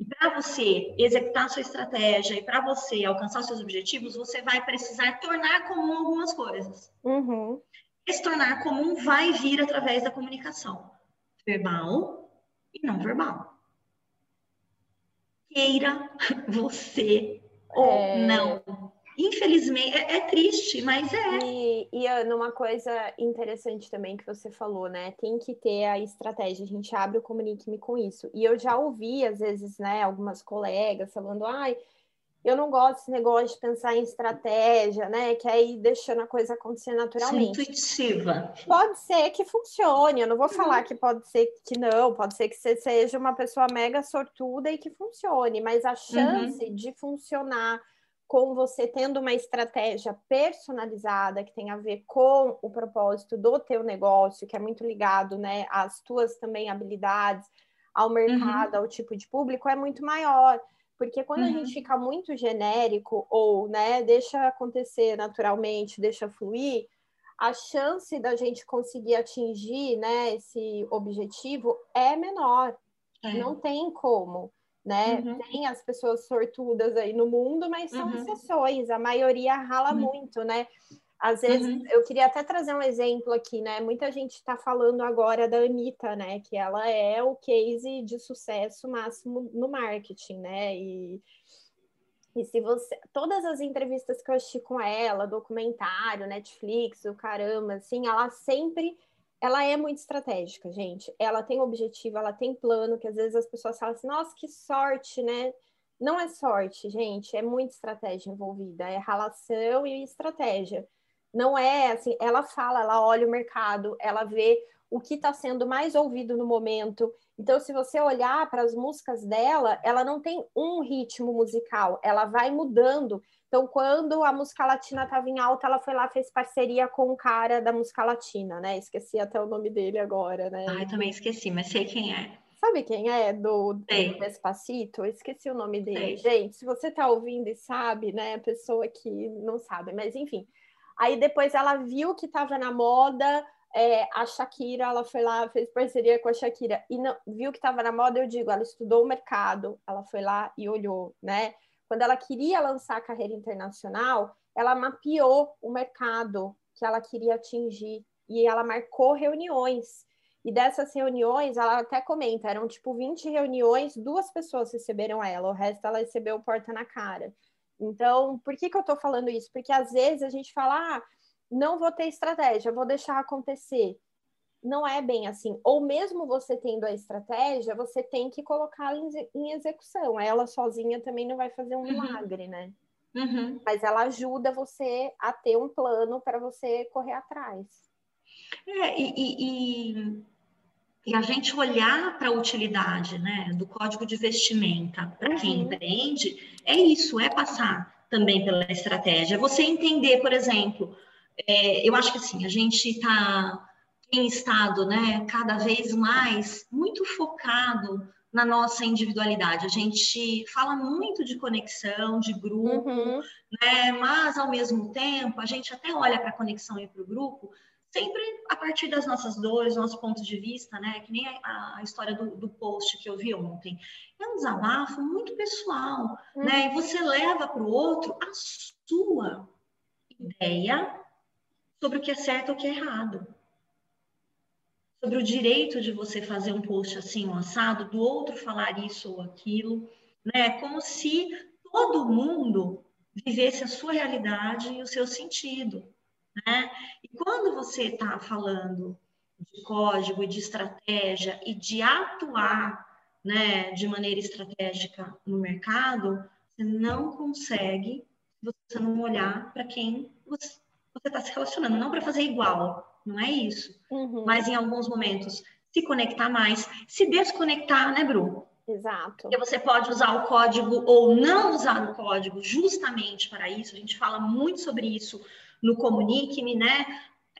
E para você executar a sua estratégia e para você alcançar os seus objetivos, você vai precisar tornar comum algumas coisas. Uhum. Esse tornar comum vai vir através da comunicação verbal e não verbal. Queira você é... ou não. Infelizmente, é, é, triste, mas é. E, e Ana, uma coisa interessante também que você falou, né? Tem que ter a estratégia. A gente abre o Comunique-me com isso. E eu já ouvi, às vezes, né, algumas colegas falando, ai, eu não gosto desse negócio de pensar em estratégia, né? Que aí deixando a coisa acontecer naturalmente. Intuitiva. Pode ser que funcione, eu não vou falar que pode ser que não, pode ser que você seja uma pessoa mega sortuda e que funcione, mas a uhum. chance uhum. de funcionar com você tendo uma estratégia personalizada que tem a ver com o propósito do teu negócio, que é muito ligado, né, às tuas também habilidades, ao mercado, uhum. ao tipo de público, é muito maior. Porque quando uhum. a gente fica muito genérico ou, né, deixa acontecer naturalmente, deixa fluir, a chance da gente conseguir atingir, né, esse objetivo é menor. É. Não tem como né? Uhum. Tem as pessoas sortudas aí no mundo, mas são uhum. exceções, a maioria rala uhum. muito, né? Às vezes, uhum. eu queria até trazer um exemplo aqui, né? Muita gente está falando agora da Anitta, né? Que ela é o case de sucesso máximo no marketing, né? E, e se você. Todas as entrevistas que eu assisti com ela, documentário, Netflix, o caramba, assim, ela sempre ela é muito estratégica, gente. Ela tem objetivo, ela tem plano, que às vezes as pessoas falam assim, nossa, que sorte, né? Não é sorte, gente, é muita estratégia envolvida, é relação e estratégia. Não é assim, ela fala, ela olha o mercado, ela vê o que está sendo mais ouvido no momento. Então, se você olhar para as músicas dela, ela não tem um ritmo musical, ela vai mudando. Então, quando a música latina estava em alta, ela foi lá fez parceria com o cara da música latina, né? Esqueci até o nome dele agora, né? Ah, eu também esqueci, mas sei quem é. Sabe quem é do, do Despacito? Esqueci o nome dele. Sei. Gente, se você tá ouvindo e sabe, né? A pessoa que não sabe, mas enfim. Aí depois ela viu que estava na moda, é, a Shakira, ela foi lá, fez parceria com a Shakira e não, viu que estava na moda, eu digo, ela estudou o mercado, ela foi lá e olhou, né? quando ela queria lançar a carreira internacional, ela mapeou o mercado que ela queria atingir e ela marcou reuniões. E dessas reuniões, ela até comenta, eram tipo 20 reuniões, duas pessoas receberam ela, o resto ela recebeu porta na cara. Então, por que, que eu estou falando isso? Porque às vezes a gente fala, ah, não vou ter estratégia, vou deixar acontecer não é bem assim. Ou mesmo você tendo a estratégia, você tem que colocá-la em, execução. Ela sozinha também não vai fazer um uhum. milagre, né? Uhum. Mas ela ajuda você a ter um plano para você correr atrás. É, e, e, e, a gente olhar para a utilidade né, do código de vestimenta para quem uhum. empreende, é isso, é passar também pela estratégia. Você entender, por exemplo, é, eu acho que assim, a gente está tem estado, né, cada vez mais muito focado na nossa individualidade. A gente fala muito de conexão, de grupo, uhum. né? Mas ao mesmo tempo a gente até olha para a conexão e para o grupo sempre a partir das nossas dores, nossos pontos de vista, né? Que nem a, a história do, do, post que eu vi ontem. É um desabafo muito pessoal, uhum. né? E você leva para o outro a sua ideia sobre o que é certo ou o que é errado sobre o direito de você fazer um post assim, um assado, do outro falar isso ou aquilo, né? Como se todo mundo vivesse a sua realidade e o seu sentido, né? E quando você está falando de código e de estratégia e de atuar, né, de maneira estratégica no mercado, você não consegue você não olhar para quem você está se relacionando, não para fazer igual, não é isso. Uhum. Mas em alguns momentos se conectar mais, se desconectar, né, Bru? Exato. Porque você pode usar o código ou não usar o código justamente para isso. A gente fala muito sobre isso no Comunique-me, né?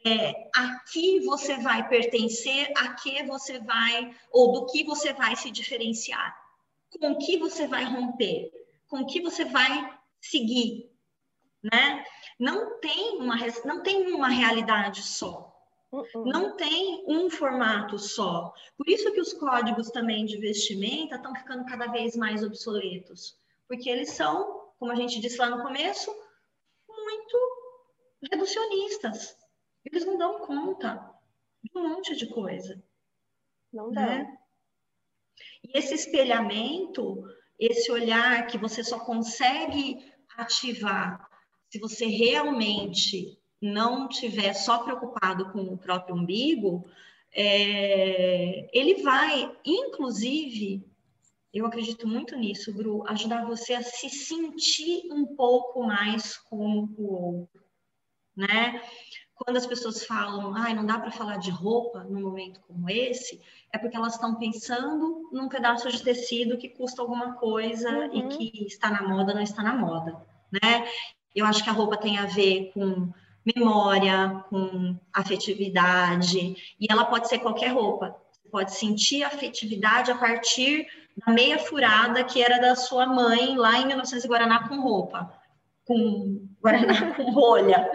É, a que você vai pertencer, a que você vai, ou do que você vai se diferenciar, com que você vai romper, com que você vai seguir, né? Não tem uma, não tem uma realidade só. Uh-uh. Não tem um formato só. Por isso que os códigos também de vestimenta estão ficando cada vez mais obsoletos. Porque eles são, como a gente disse lá no começo, reducionistas. Eles não dão conta de um monte de coisa. Não dá. Né? E esse espelhamento, esse olhar que você só consegue ativar se você realmente não tiver só preocupado com o próprio umbigo, é, ele vai, inclusive, eu acredito muito nisso, Bru, ajudar você a se sentir um pouco mais com o outro, né? Quando as pessoas falam, ai, não dá para falar de roupa num momento como esse, é porque elas estão pensando num pedaço de tecido que custa alguma coisa uhum. e que está na moda, não está na moda, né? Eu acho que a roupa tem a ver com memória, com afetividade, e ela pode ser qualquer roupa. Você pode sentir afetividade a partir da meia furada que era da sua mãe lá em 1900 Guaraná com roupa, com Guaraná com rolha.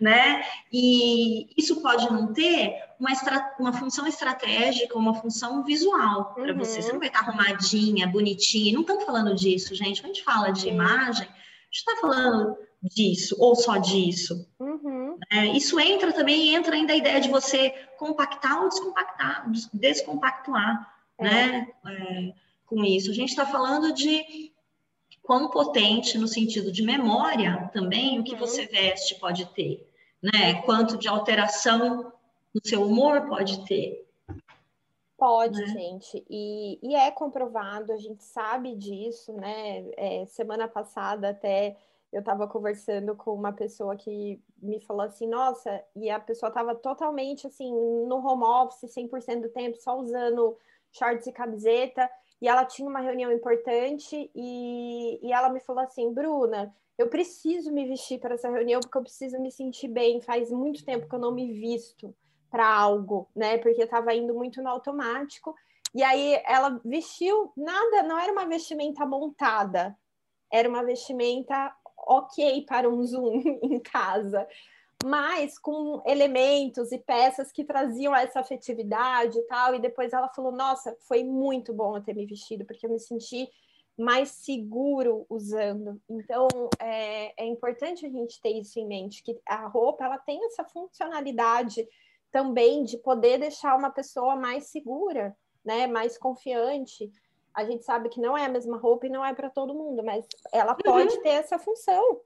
né? E isso pode não ter uma, estra... uma função estratégica, uma função visual para uhum. você. Você não vai estar arrumadinha, bonitinha. Não estamos falando disso, gente. Quando a gente fala de imagem, a gente está falando disso ou só disso. Uhum. É, isso entra também, entra ainda a ideia de você compactar ou descompactar, descompactuar, é. né? É, com isso. A gente está falando de quão potente no sentido de memória também o que uhum. você veste pode ter, né? Quanto de alteração no seu humor pode ter. Pode, né? gente, e, e, é comprovado, a gente sabe disso, né? É, semana passada até eu estava conversando com uma pessoa que me falou assim, nossa, e a pessoa estava totalmente assim, no home office, 100% do tempo, só usando shorts e camiseta, e ela tinha uma reunião importante, e, e ela me falou assim, Bruna, eu preciso me vestir para essa reunião, porque eu preciso me sentir bem, faz muito tempo que eu não me visto para algo, né, porque estava indo muito no automático, e aí ela vestiu, nada, não era uma vestimenta montada, era uma vestimenta ok para um Zoom em casa, mas com elementos e peças que traziam essa afetividade e tal. E depois ela falou: Nossa, foi muito bom eu ter me vestido, porque eu me senti mais seguro usando. Então é, é importante a gente ter isso em mente, que a roupa ela tem essa funcionalidade também de poder deixar uma pessoa mais segura, né, mais confiante a gente sabe que não é a mesma roupa e não é para todo mundo, mas ela pode uhum. ter essa função.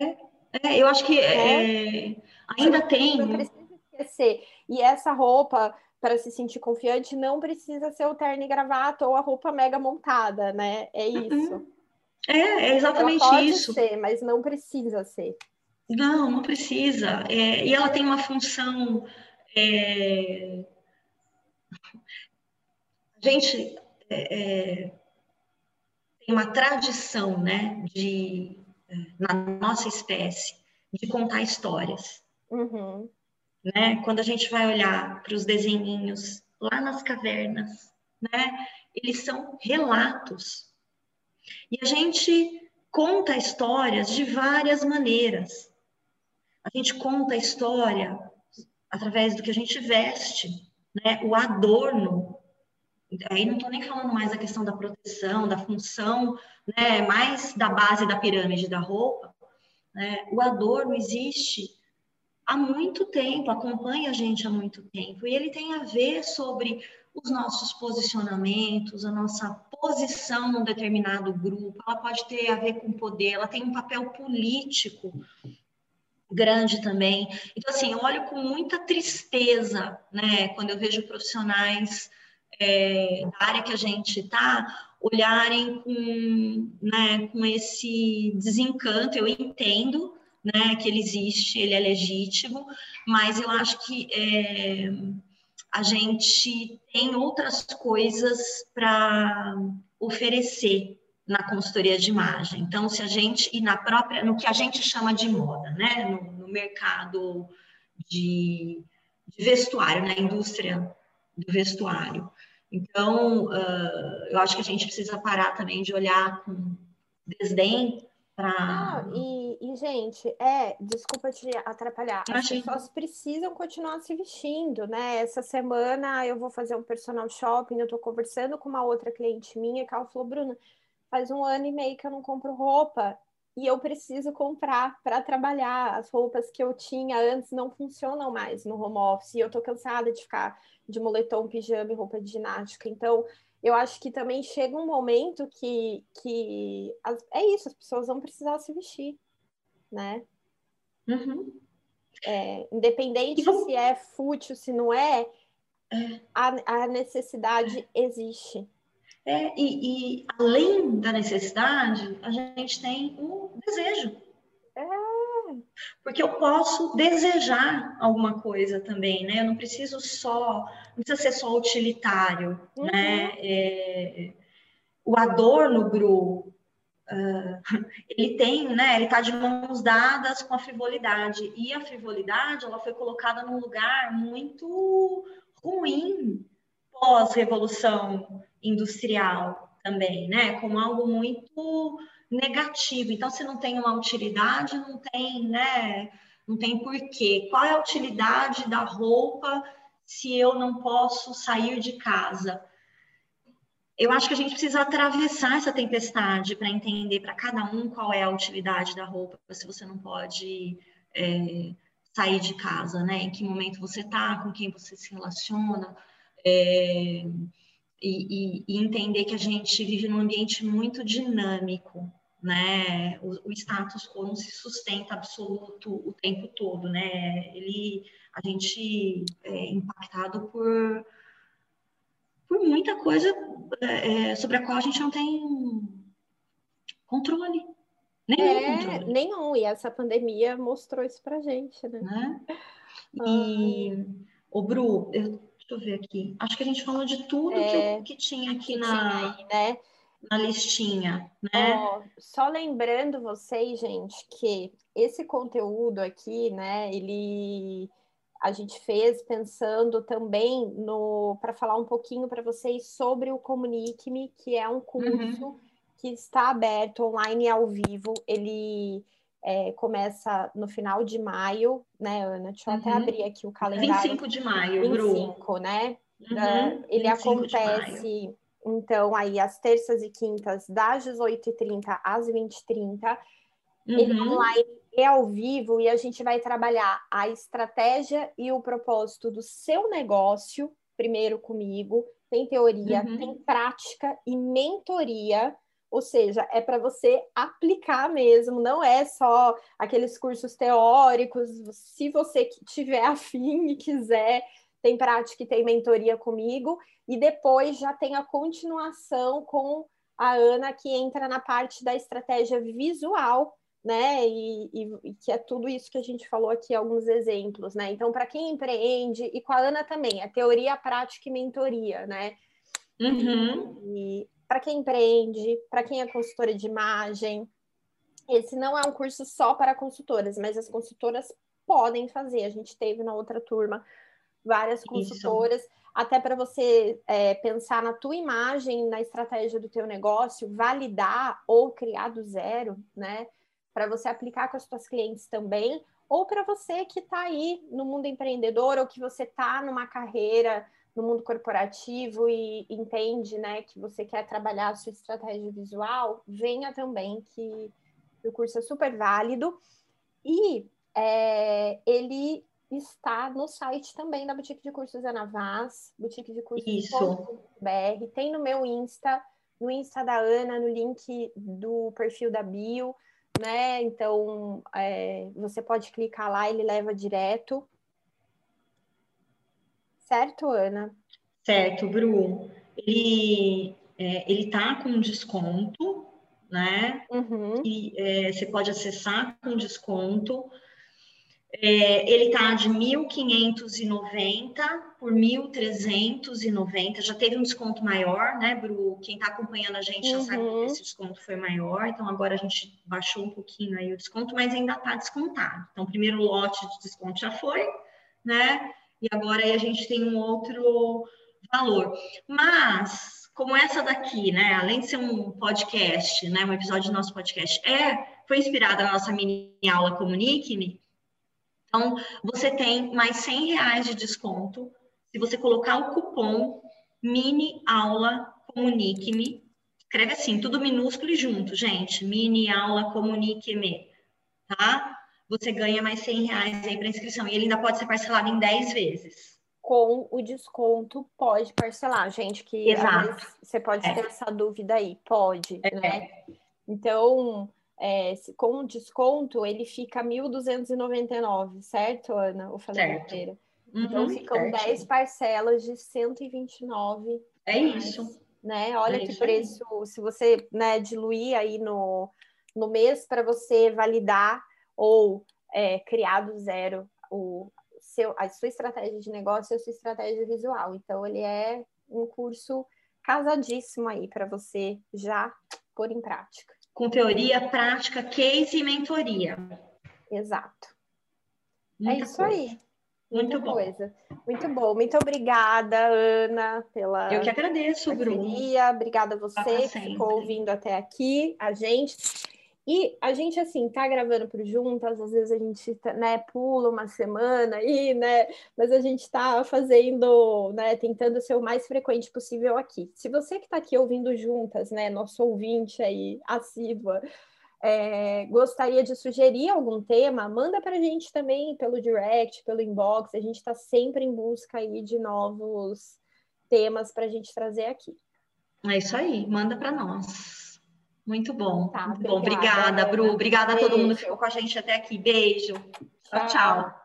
É, é eu acho que é, é ainda Você tem. Não precisa esquecer. E essa roupa, para se sentir confiante, não precisa ser o terno e gravata ou a roupa mega montada, né? É uhum. isso. Uhum. É, é exatamente ela pode isso. ser, mas não precisa ser. Não, não precisa. É, e ela tem uma função. É... Gente, é, é, tem uma tradição, né, de, na nossa espécie, de contar histórias. Uhum. né? Quando a gente vai olhar para os desenhinhos lá nas cavernas, né? Eles são relatos. E a gente conta histórias de várias maneiras. A gente conta a história através do que a gente veste, né? O adorno. Aí não estou nem falando mais da questão da proteção, da função, né? Mais da base da pirâmide da roupa. Né? O adorno existe há muito tempo, acompanha a gente há muito tempo, e ele tem a ver sobre os nossos posicionamentos, a nossa posição num determinado grupo, ela pode ter a ver com poder, ela tem um papel político grande também. Então, assim, eu olho com muita tristeza, né, quando eu vejo profissionais é, da área que a gente está olharem com, né, com esse desencanto. Eu entendo né, que ele existe, ele é legítimo, mas eu acho que é, a gente tem outras coisas para oferecer na consultoria de imagem. Então, se a gente e na própria, no que a gente chama de moda, né, no, no mercado de, de, vestuário, na indústria do vestuário. Então, uh, eu acho que a gente precisa parar também de olhar com desdém para. Ah, e, e, gente, é, desculpa te atrapalhar. As pessoas precisam continuar se vestindo, né? Essa semana eu vou fazer um personal shopping, eu tô conversando com uma outra cliente minha que ela falou, Bruna, faz um ano e meio que eu não compro roupa e eu preciso comprar para trabalhar. As roupas que eu tinha antes não funcionam mais no home office. E eu tô cansada de ficar de moletom, pijama e roupa de ginástica. Então, eu acho que também chega um momento que, que as, é isso, as pessoas vão precisar se vestir, né? Uhum. É, independente se é fútil, se não é, é. A, a necessidade existe. É, e, e, além da necessidade, a gente tem o desejo. É. Porque eu posso desejar alguma coisa também, né? Eu não preciso só, não precisa ser só utilitário, uhum. né? É, o adorno, Bru, uh, ele tem, né? Ele está de mãos dadas com a frivolidade. E a frivolidade, ela foi colocada num lugar muito ruim pós-revolução industrial também, né? Como algo muito negativo. Então, se não tem uma utilidade, não tem, né? Não tem porquê. Qual é a utilidade da roupa se eu não posso sair de casa? Eu acho que a gente precisa atravessar essa tempestade para entender para cada um qual é a utilidade da roupa, se você não pode é, sair de casa, né? Em que momento você está, com quem você se relaciona. É, e, e, e, entender que a gente vive num ambiente muito dinâmico, né? O, o, status quo não se sustenta absoluto o tempo todo, né? Ele, a gente é impactado por, por muita coisa é, é sobre a qual a gente não tem controle. Nenhum é, controle. Nenhum, e essa pandemia mostrou isso pra gente, né? né? E, o Bru, eu Deixa eu ver aqui. Acho que a gente falou de tudo é, que, que, tinha aqui que na, tinha aí, né? na listinha, né? Oh, só lembrando vocês, gente, que esse conteúdo aqui, né, ele a gente fez pensando também no para falar um pouquinho para vocês sobre o Comunique-me, que é um curso uhum. que está aberto online e ao vivo. Ele é, começa no final de maio, né, Ana? Deixa eu uhum. até abrir aqui o calendário. 25 de maio, 25, Bru. né? Uhum. Uh, ele acontece, então, aí às terças e quintas, das 18h30 às 20h30. Uhum. Ele é online e ao vivo, e a gente vai trabalhar a estratégia e o propósito do seu negócio, primeiro comigo. Tem teoria, uhum. tem prática e mentoria ou seja, é para você aplicar mesmo, não é só aqueles cursos teóricos. Se você tiver afim e quiser, tem prática e tem mentoria comigo. E depois já tem a continuação com a Ana, que entra na parte da estratégia visual, né? E, e, e, que é tudo isso que a gente falou aqui, alguns exemplos, né? Então, para quem empreende, e com a Ana também, é teoria, prática e mentoria, né? Uhum. E para quem empreende, para quem é consultora de imagem. Esse não é um curso só para consultoras, mas as consultoras podem fazer. A gente teve na outra turma várias consultoras, Isso. até para você é, pensar na tua imagem, na estratégia do teu negócio, validar ou criar do zero, né? Para você aplicar com as suas clientes também, ou para você que está aí no mundo empreendedor ou que você está numa carreira no mundo corporativo e entende, né, que você quer trabalhar a sua estratégia visual, venha também que o curso é super válido e é, ele está no site também da Boutique de Cursos Ana Vaz, Boutique de Cursos BR, tem no meu Insta, no Insta da Ana, no link do perfil da bio, né? Então é, você pode clicar lá, ele leva direto. Certo, Ana? Certo, Bru. Ele é, ele tá com desconto, né? Uhum. E é, você pode acessar com desconto. É, ele está de 1.590 por 1.390, já teve um desconto maior, né, Bru? Quem está acompanhando a gente já sabe que uhum. esse desconto foi maior, então agora a gente baixou um pouquinho aí o desconto, mas ainda está descontado. Então, o primeiro lote de desconto já foi, né? E agora aí a gente tem um outro valor. Mas, como essa daqui, né, além de ser um podcast, né, um episódio do nosso podcast, é, foi inspirada na nossa mini aula Comunique-me, então, você tem mais 100 reais de desconto se você colocar o cupom mini aula comunique-me. Escreve assim, tudo minúsculo e junto, gente. Mini aula comunique-me, tá? Você ganha mais 100 reais aí para inscrição. E ele ainda pode ser parcelado em 10 vezes. Com o desconto, pode parcelar, gente. Que Exato. você pode é. ter essa dúvida aí. Pode, é. né? Então, é, com desconto, ele fica 1.299, certo, Ana? O falei inteira. Uhum, então, ficam certo. 10 parcelas de 129. É reais, isso. Né? Olha é que preço, aí. se você né, diluir aí no, no mês para você validar ou é, criar do zero o seu, a sua estratégia de negócio e a sua estratégia visual. Então, ele é um curso casadíssimo aí para você já pôr em prática com teoria, prática, case e mentoria. Exato. Muita é isso coisa. aí. Muito coisa. Bom. Muito bom. Muito obrigada, Ana, pela. Eu que agradeço, Bruno. Obrigada a você que ficou ouvindo até aqui, a gente. E a gente, assim, tá gravando por juntas, às vezes a gente, tá, né, pula uma semana aí, né, mas a gente tá fazendo, né, tentando ser o mais frequente possível aqui. Se você que tá aqui ouvindo juntas, né, nosso ouvinte aí, assídua, é, gostaria de sugerir algum tema, manda para a gente também pelo direct, pelo inbox, a gente está sempre em busca aí de novos temas para a gente trazer aqui. É isso aí, manda para nós. Muito bom. Tá, muito obrigada, bom. Obrigada, Bru. Obrigada Beijo. a todo mundo que ficou com a gente até aqui. Beijo. tchau. tchau. tchau.